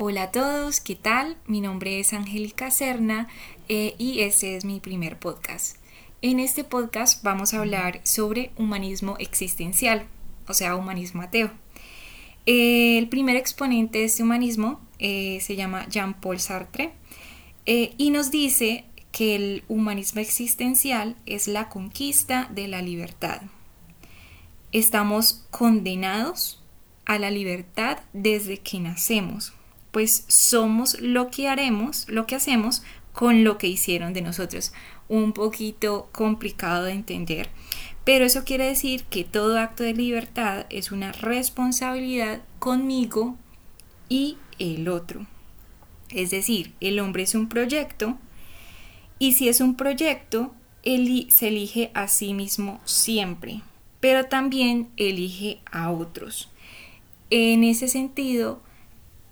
Hola a todos, ¿qué tal? Mi nombre es Angélica Serna eh, y este es mi primer podcast. En este podcast vamos a hablar sobre humanismo existencial, o sea, humanismo ateo. el primer exponente de este humanismo eh, se llama Jean-Paul Sartre eh, y nos dice que el humanismo existencial es la conquista de la libertad. Estamos condenados a la libertad desde que nacemos pues somos lo que haremos, lo que hacemos con lo que hicieron de nosotros. Un poquito complicado de entender, pero eso quiere decir que todo acto de libertad es una responsabilidad conmigo y el otro. Es decir, el hombre es un proyecto y si es un proyecto, él se elige a sí mismo siempre, pero también elige a otros. En ese sentido,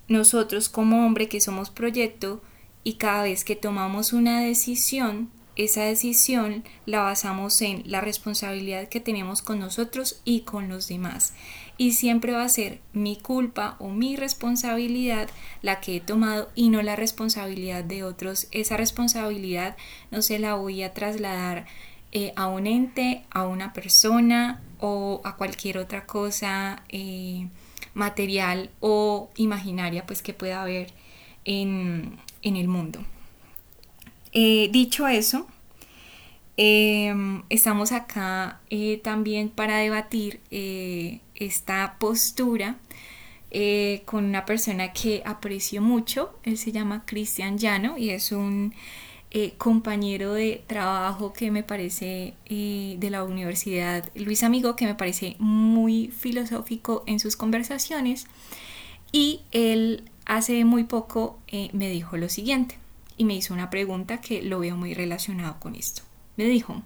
nosotros como hombre que somos proyecto y cada vez que tomamos una decisión, esa decisión la basamos en la responsabilidad que tenemos con nosotros y con los demás. Y siempre va a ser mi culpa o mi responsabilidad la que he tomado y no la responsabilidad de otros. Esa responsabilidad no se la voy a trasladar eh, a un ente, a una persona o a cualquier otra cosa. Eh, material o imaginaria pues que pueda haber en, el mundo. Eh, dicho eso, em, estamos acá eh, también para debatir eh, esta postura con una persona que aprecio mucho. Él se llama Cristian Llano y es un eh, compañero de trabajo que me parece eh, de la Universidad Luis Amigo, que me parece muy filosófico en sus conversaciones. Y él hace muy poco eh, me dijo lo siguiente y me hizo una pregunta que lo veo muy relacionado con esto. Me dijo,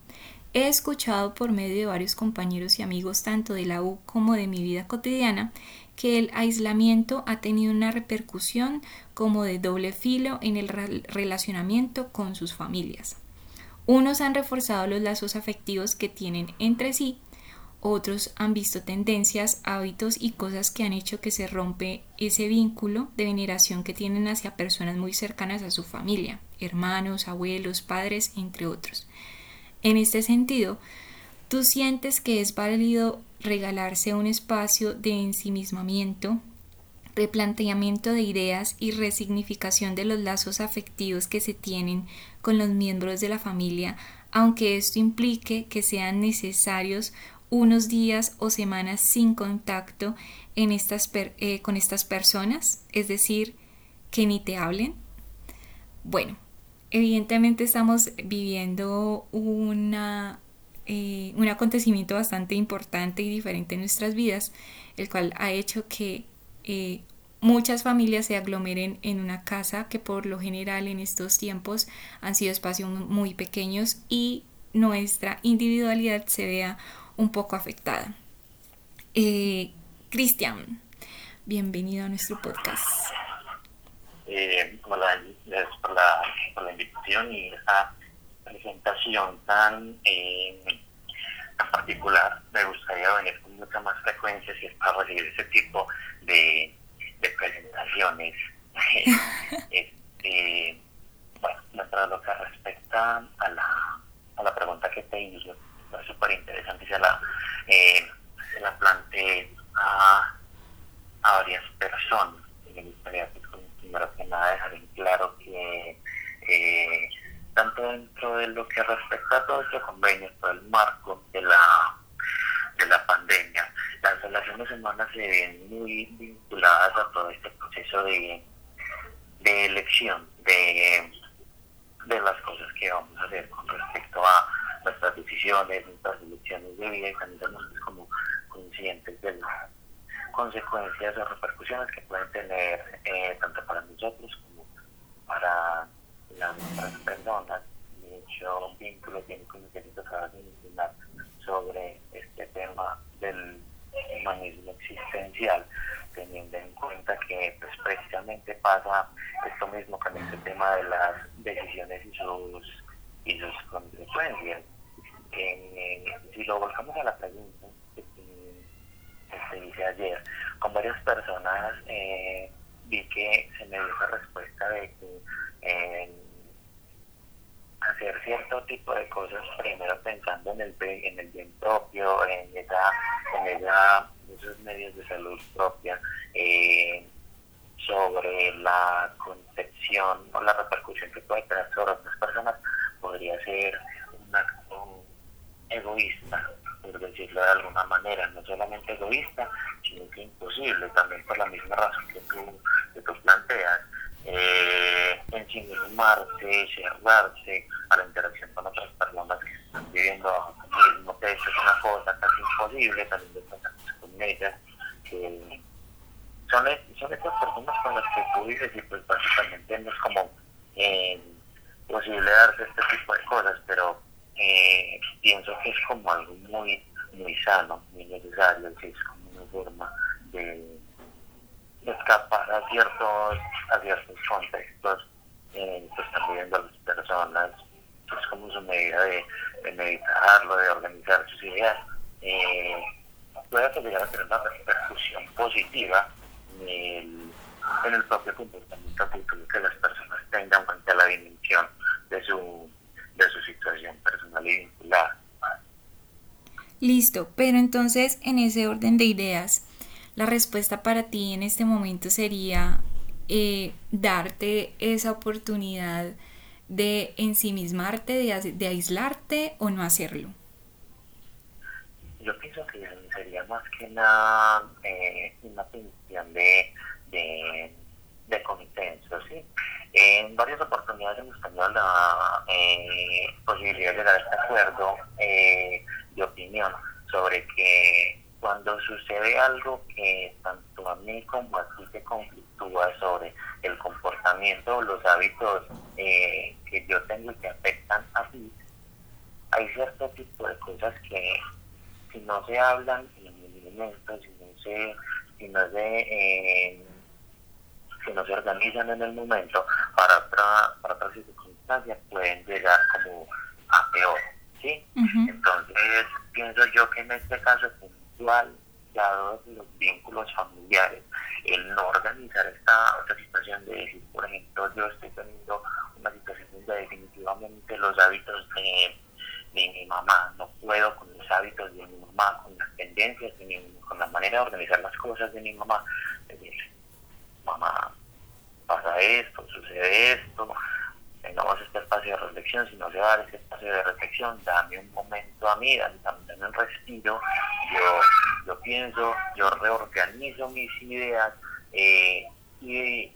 he escuchado por medio de varios compañeros y amigos tanto de la U como de mi vida cotidiana que el aislamiento ha tenido una repercusión como de doble filo en el relacionamiento con sus familias. Unos han reforzado los lazos afectivos que tienen entre sí, otros han visto tendencias, hábitos y cosas que han hecho que se rompe ese vínculo de veneración que tienen hacia personas muy cercanas a su familia, hermanos, abuelos, padres, entre otros. En este sentido, ¿tú sientes que es válido regalarse un espacio de ensimismamiento, replanteamiento de ideas y resignificación de los lazos afectivos que se tienen con los miembros de la familia, aunque esto implique que sean necesarios unos días o semanas sin contacto eh, con estas personas, es decir, que ni te hablen. Bueno, evidentemente estamos viviendo una eh, un acontecimiento bastante importante y diferente en nuestras vidas, el cual ha hecho que eh, muchas familias se aglomeren en una casa que por lo general en estos tiempos han sido espacios muy pequeños y nuestra individualidad se vea un poco afectada. Eh, Cristian, bienvenido a nuestro podcast. hola, gracias por la, por la invitación y esta presentación tan, eh, particular, me gustaría venir con mucha más frecuencia si es para recibir ese tipo de, presentaciones. este, bueno, lo que respecta a la, a la pregunta que te hice, es súper interesante, se la, eh, se la planteé a, a varias personas. Me gustaría, pues, primero que nada, dejar en claro que dentro de lo que respecta a todo este convenio, todo el marco de la, de la pandemia, las relaciones humanas se ven muy vinculadas a todo este proceso de, de elección, de, de las cosas que vamos a hacer con respecto a nuestras decisiones, nuestras elecciones de vida y también somos como conscientes de las consecuencias o repercusiones que pueden tener eh, tanto para nosotros como para las otras personas. De hecho, un vínculo tiene como que acabas de mencionar sobre este tema del humanismo existencial, teniendo en cuenta que pues, precisamente pasa esto mismo con este tema de las decisiones y sus, y sus consecuencias. Si lo volcamos a la pregunta que se dice ayer, con varias personas eh, vi que se me dio esa respuesta de que eh, hacer cierto tipo de cosas primero pensando en el en el bien propio, en esa, en esos medios de salud propia, eh, sobre la concepción o la repercusión que puede tener sobre otras personas, podría ser un acto egoísta, por decirlo de alguna manera, no solamente egoísta, sino que imposible, también por la misma razón que tú, que tú planteas eh, ensimismarse, cerrarse a la interacción con otras personas que están viviendo bajo el mismo es una cosa casi imposible, también de con ellas, que son, son estas personas con las que tú vives y pues básicamente no es como eh, posible darse este tipo de cosas, pero eh, pienso que es como algo muy, muy sano, muy necesario, es como una forma de escapar a ciertos, a ciertos contextos eh, que están viviendo las personas. Es como su medida de, meditarlo, de organizar sus ideas. Eh, puede llegar a tener una repercusión positiva en el, en el propio comportamiento que las personas tengan frente a la dimensión de su, de su situación personal y vinculada. Listo, pero entonces en ese orden de ideas, la respuesta para ti en este momento sería eh, darte esa oportunidad de ensimismarte, de, de aislarte o no hacerlo. Yo pienso que sería más que nada eh, una de, de, de ¿sí? En varias oportunidades hemos tenido la eh, posibilidad de llegar a este acuerdo eh, de opinión sobre que cuando sucede algo que tanto a mí como a ti te conflictúa sobre el comportamiento o los hábitos eh, que yo tengo y que afectan a ti, hay cierto tipo de cosas que si no se hablan en el momento, si no se, si no se, eh, si no se organizan en el momento, para otra, para otras circunstancias pueden llegar como a peor, ¿sí? Entonces pienso yo que en este caso actual, dados los vínculos familiares, el no organizar esta otra situación de decir, por ejemplo, yo estoy teniendo una situación donde definitivamente los hábitos de, mi mamá, no puedo con hábitos de mi mamá, con las tendencias de mi con la manera de organizar las cosas de mi mamá, mamá, pasa esto, sucede esto, tengamos este espacio de reflexión, si no se va a dar este espacio de reflexión, dame un momento a mí, dame, un respiro, yo, yo pienso, yo reorganizo mis ideas eh, y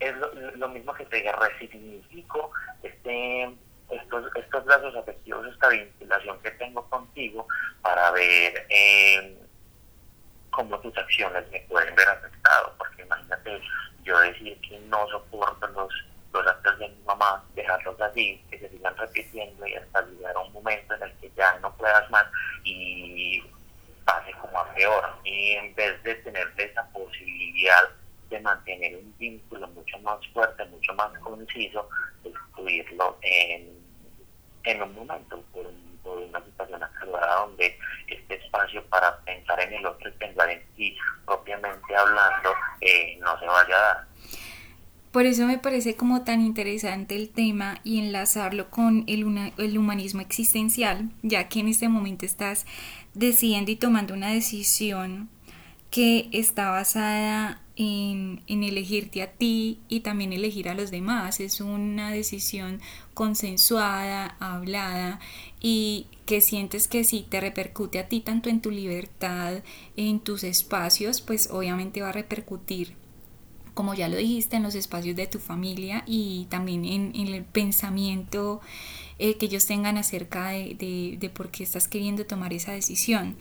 es lo, mismo que te resignifico este, estos, estos lazos afectivos, esta vinculación que tengo contigo para ver eh, cómo tus acciones me pueden ver afectado, porque imagínate yo decir que no soporto los los actos de mi mamá, dejarlos así, que se sigan repitiendo y hasta llegar a un momento en el que ya no puedas más y pase como a peor. Y en vez de tener esa posibilidad de mantener un vínculo mucho más fuerte, mucho más conciso, destruirlo en, en un momento, por, una situación acalorada donde este espacio para pensar en el otro y pensar en ti propiamente hablando eh, no se vaya a dar. Por eso me parece como tan interesante el tema y enlazarlo con el, el, humanismo existencial, ya que en este momento estás decidiendo y tomando una decisión que está basada en, en, elegirte a ti y también elegir a los demás. Es una decisión consensuada, hablada y que sientes que si te repercute a ti tanto en tu libertad, en tus espacios, pues obviamente va a repercutir como ya lo dijiste, en los espacios de tu familia y también en, el pensamiento eh, que ellos tengan acerca de, por qué estás queriendo tomar esa decisión.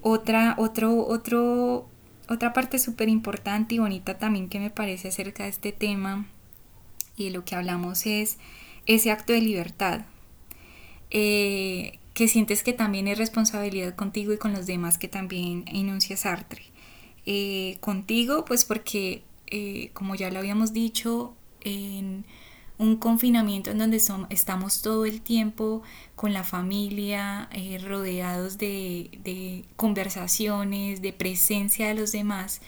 Otra, otro, otro, otra parte súper importante y bonita también que me parece acerca de este tema y de lo que hablamos es ese acto de libertad. Eh, que sientes que también es responsabilidad contigo y con los demás que también enuncia Sartre. Eh, contigo, pues porque eh, como ya lo habíamos dicho, en un confinamiento en donde estamos todo el tiempo con la familia, eh, rodeados de, conversaciones, de presencia de los demás,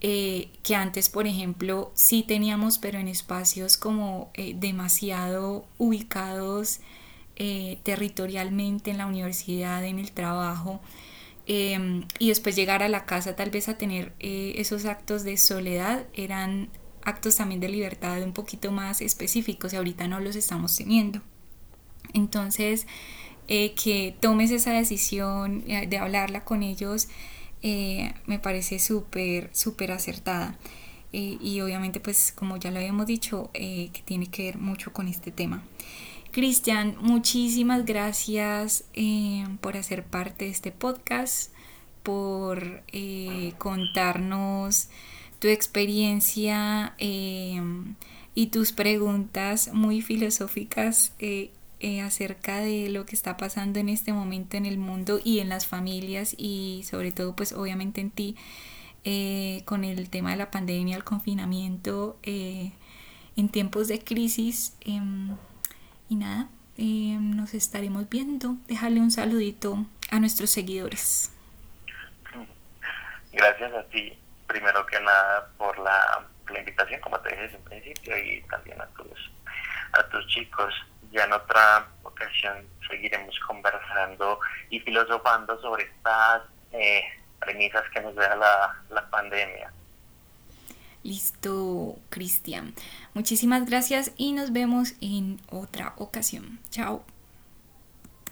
eh, que antes, por ejemplo, sí teníamos, pero en espacios como eh, demasiado ubicados territorialmente en la universidad, en el trabajo, em, y después llegar a la casa tal vez a tener esos actos de soledad, eran actos también de libertad un poquito más específicos y ahorita no los estamos teniendo. Entonces, que tomes esa decisión de hablarla con ellos, eh, me parece súper, súper acertada. Eh, y obviamente, pues como ya lo habíamos dicho, eh, que tiene que ver mucho con este tema. Cristian, muchísimas gracias por hacer parte de este podcast, por contarnos tu experiencia y tus preguntas muy filosóficas eh, acerca de lo que está pasando en este momento en el mundo y en las familias y sobre todo pues obviamente en ti eh, con el tema de la pandemia, el confinamiento eh, en tiempos de crisis em, y nada, em, nos estaremos viendo. Déjale un saludito a nuestros seguidores. Gracias a ti, primero que nada, por la, invitación, como te dije en principio, y también a tus, a tus chicos ya en otra ocasión seguiremos conversando y filosofando sobre estas eh, premisas que nos da la, la pandemia. Listo, Cristian. Muchísimas gracias y nos vemos en otra ocasión. Chao.